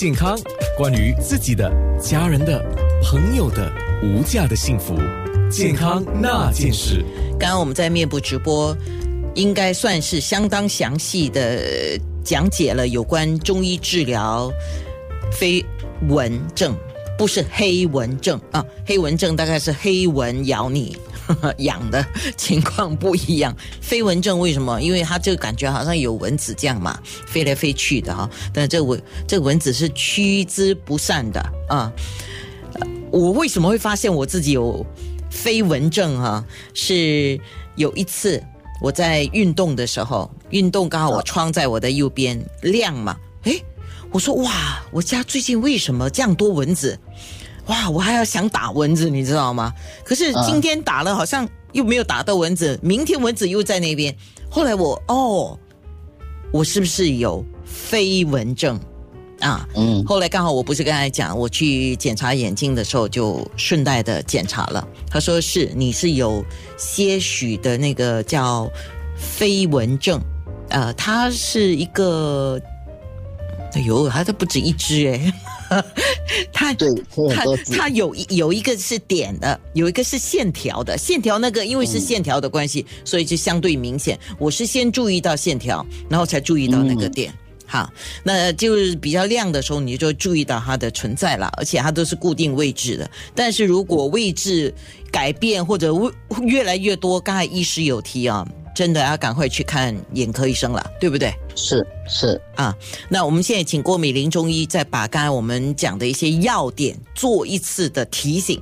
健康，关于自己的、家人的、朋友的无价的幸福，健康那件事。刚刚我们在面部直播，应该算是相当详细的讲解了有关中医治疗飞蚊症，不是黑蚊症啊，黑蚊症大概是黑蚊咬你。痒的情况不一样，飞蚊症为什么？因为它这个感觉好像有蚊子这样嘛，飞来飞去的哈。但这蚊这蚊子是驱之不散的啊。我为什么会发现我自己有飞蚊症哈？是有一次我在运动的时候，运动刚好我窗在我的右边亮嘛，诶，我说哇，我家最近为什么这样多蚊子？哇，我还要想打蚊子，你知道吗？可是今天打了，好像又没有打到蚊子。明天蚊子又在那边。后来我哦，我是不是有飞蚊症啊？嗯。后来刚好我不是跟他讲，我去检查眼睛的时候就顺带的检查了。他说是你是有些许的那个叫飞蚊症，呃，它是一个，哎呦，它都不止一只哎。它对，它它有有一个是点的，有一个是线条的。线条那个因为是线条的关系，所以就相对明显。我是先注意到线条，然后才注意到那个点。好，那就是比较亮的时候，你就注意到它的存在了，而且它都是固定位置的。但是如果位置改变或者越来越多，刚才医师有提啊。真的要赶快去看眼科医生了，对不对？是是啊，那我们现在请郭美玲中医再把刚才我们讲的一些要点做一次的提醒。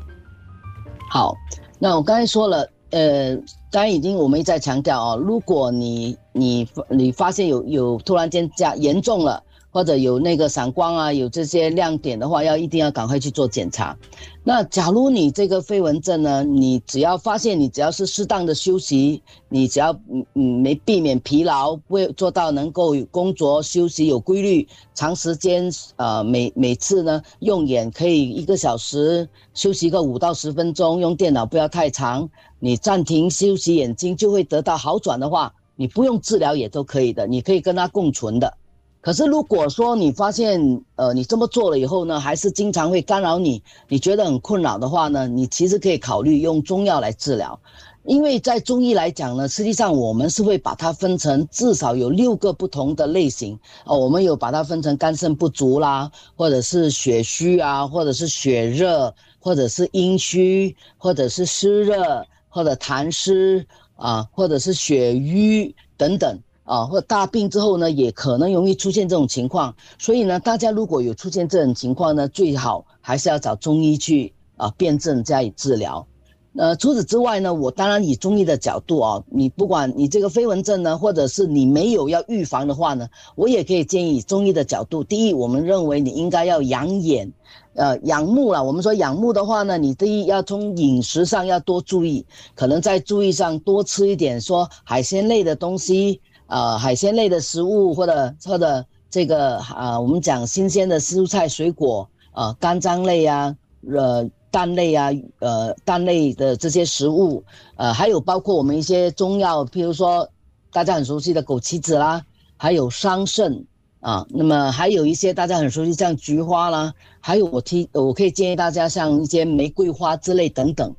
好，那我刚才说了，呃，刚才已经我们一再强调哦，如果你你你发现有有突然间加严重了。或者有那个闪光啊，有这些亮点的话，要一定要赶快去做检查。那假如你这个飞蚊症呢，你只要发现你只要是适当的休息，你只要嗯嗯没避免疲劳，会做到能够工作休息有规律，长时间呃每每次呢用眼可以一个小时休息个五到十分钟，用电脑不要太长，你暂停休息眼睛就会得到好转的话，你不用治疗也都可以的，你可以跟它共存的。可是，如果说你发现，呃，你这么做了以后呢，还是经常会干扰你，你觉得很困扰的话呢，你其实可以考虑用中药来治疗，因为在中医来讲呢，实际上我们是会把它分成至少有六个不同的类型，哦，我们有把它分成肝肾不足啦，或者是血虚啊，或者是血热，或者是阴虚，或者是湿热，或者痰湿啊，或者是血瘀等等。啊，或大病之后呢，也可能容易出现这种情况。所以呢，大家如果有出现这种情况呢，最好还是要找中医去啊辨证加以治疗。呃，除此之外呢，我当然以中医的角度啊，你不管你这个飞蚊症呢，或者是你没有要预防的话呢，我也可以建议中医的角度。第一，我们认为你应该要养眼，呃，养目了。我们说养目的话呢，你第一要从饮食上要多注意，可能在注意上多吃一点说海鲜类的东西。呃，海鲜类的食物，或者或者这个啊，我们讲新鲜的蔬菜水果，呃，肝脏类啊，呃，蛋类啊，呃，蛋类的这些食物，呃，还有包括我们一些中药，譬如说大家很熟悉的枸杞子啦，还有桑葚啊，那么还有一些大家很熟悉像菊花啦，还有我提我可以建议大家像一些玫瑰花之类等等。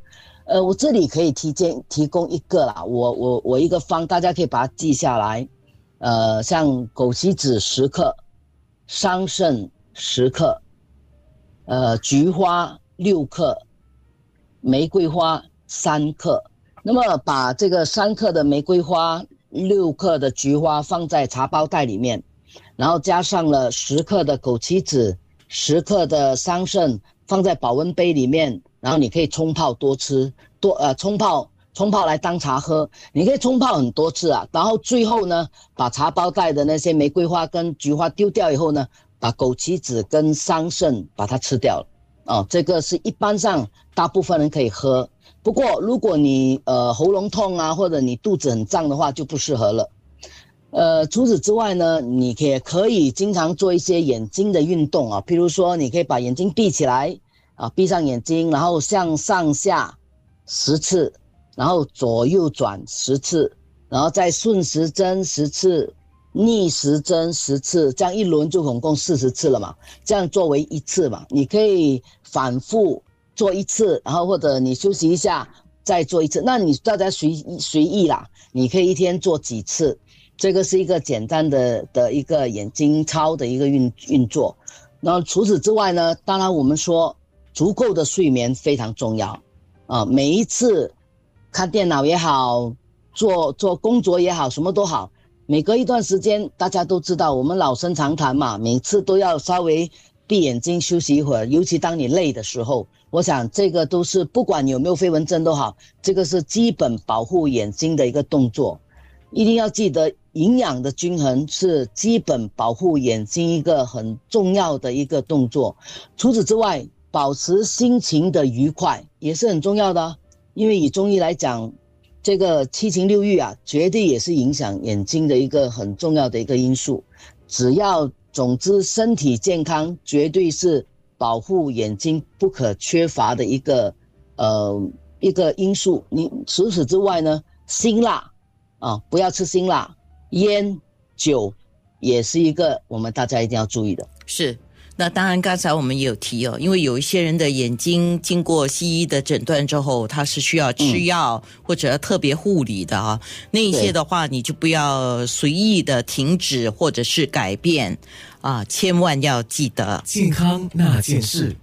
呃，我这里可以提建提供一个啦，我我我一个方，大家可以把它记下来。呃，像枸杞子十克，桑葚十克，呃，菊花六克，玫瑰花三克。那么把这个三克的玫瑰花、六克的菊花放在茶包袋里面，然后加上了十克的枸杞子、十克的桑葚，放在保温杯里面。然后你可以冲泡多吃，多呃冲泡冲泡来当茶喝，你可以冲泡很多次啊。然后最后呢，把茶包袋的那些玫瑰花跟菊花丢掉以后呢，把枸杞子跟桑葚把它吃掉了。哦，这个是一般上大部分人可以喝。不过如果你呃喉咙痛啊，或者你肚子很胀的话，就不适合了。呃，除此之外呢，你也可以经常做一些眼睛的运动啊，譬如说你可以把眼睛闭起来。啊，闭上眼睛，然后向上下十次，然后左右转十次，然后再顺时针十次，逆时针十次，这样一轮就总共四十次了嘛，这样作为一次嘛，你可以反复做一次，然后或者你休息一下再做一次，那你大家随随意啦，你可以一天做几次，这个是一个简单的的一个眼睛操的一个运运作。那除此之外呢，当然我们说足够的睡眠非常重要啊，每一次看电脑也好，做做工作也好，什么都好。每隔一段时间，大家都知道我们老生常谈嘛，每次都要稍微闭眼睛休息一会儿，尤其当你累的时候，我想这个都是不管有没有飞蚊症都好，这个是基本保护眼睛的一个动作，一定要记得营养的均衡是基本保护眼睛一个很重要的一个动作。除此之外，保持心情的愉快也是很重要的，因为以中医来讲。这个七情六欲啊，绝对也是影响眼睛的一个很重要的一个因素。只要总之身体健康，绝对是保护眼睛不可缺乏的一个呃一个因素。你除此之外呢，辛辣啊，不要吃辛辣，烟酒也是一个我们大家一定要注意的。是。那当然，刚才我们也有提哦，因为有一些人的眼睛经过西医的诊断之后，他是需要吃药或者特别护理的啊。那一些的话，你就不要随意的停止或者是改变啊，千万要记得健康那件事。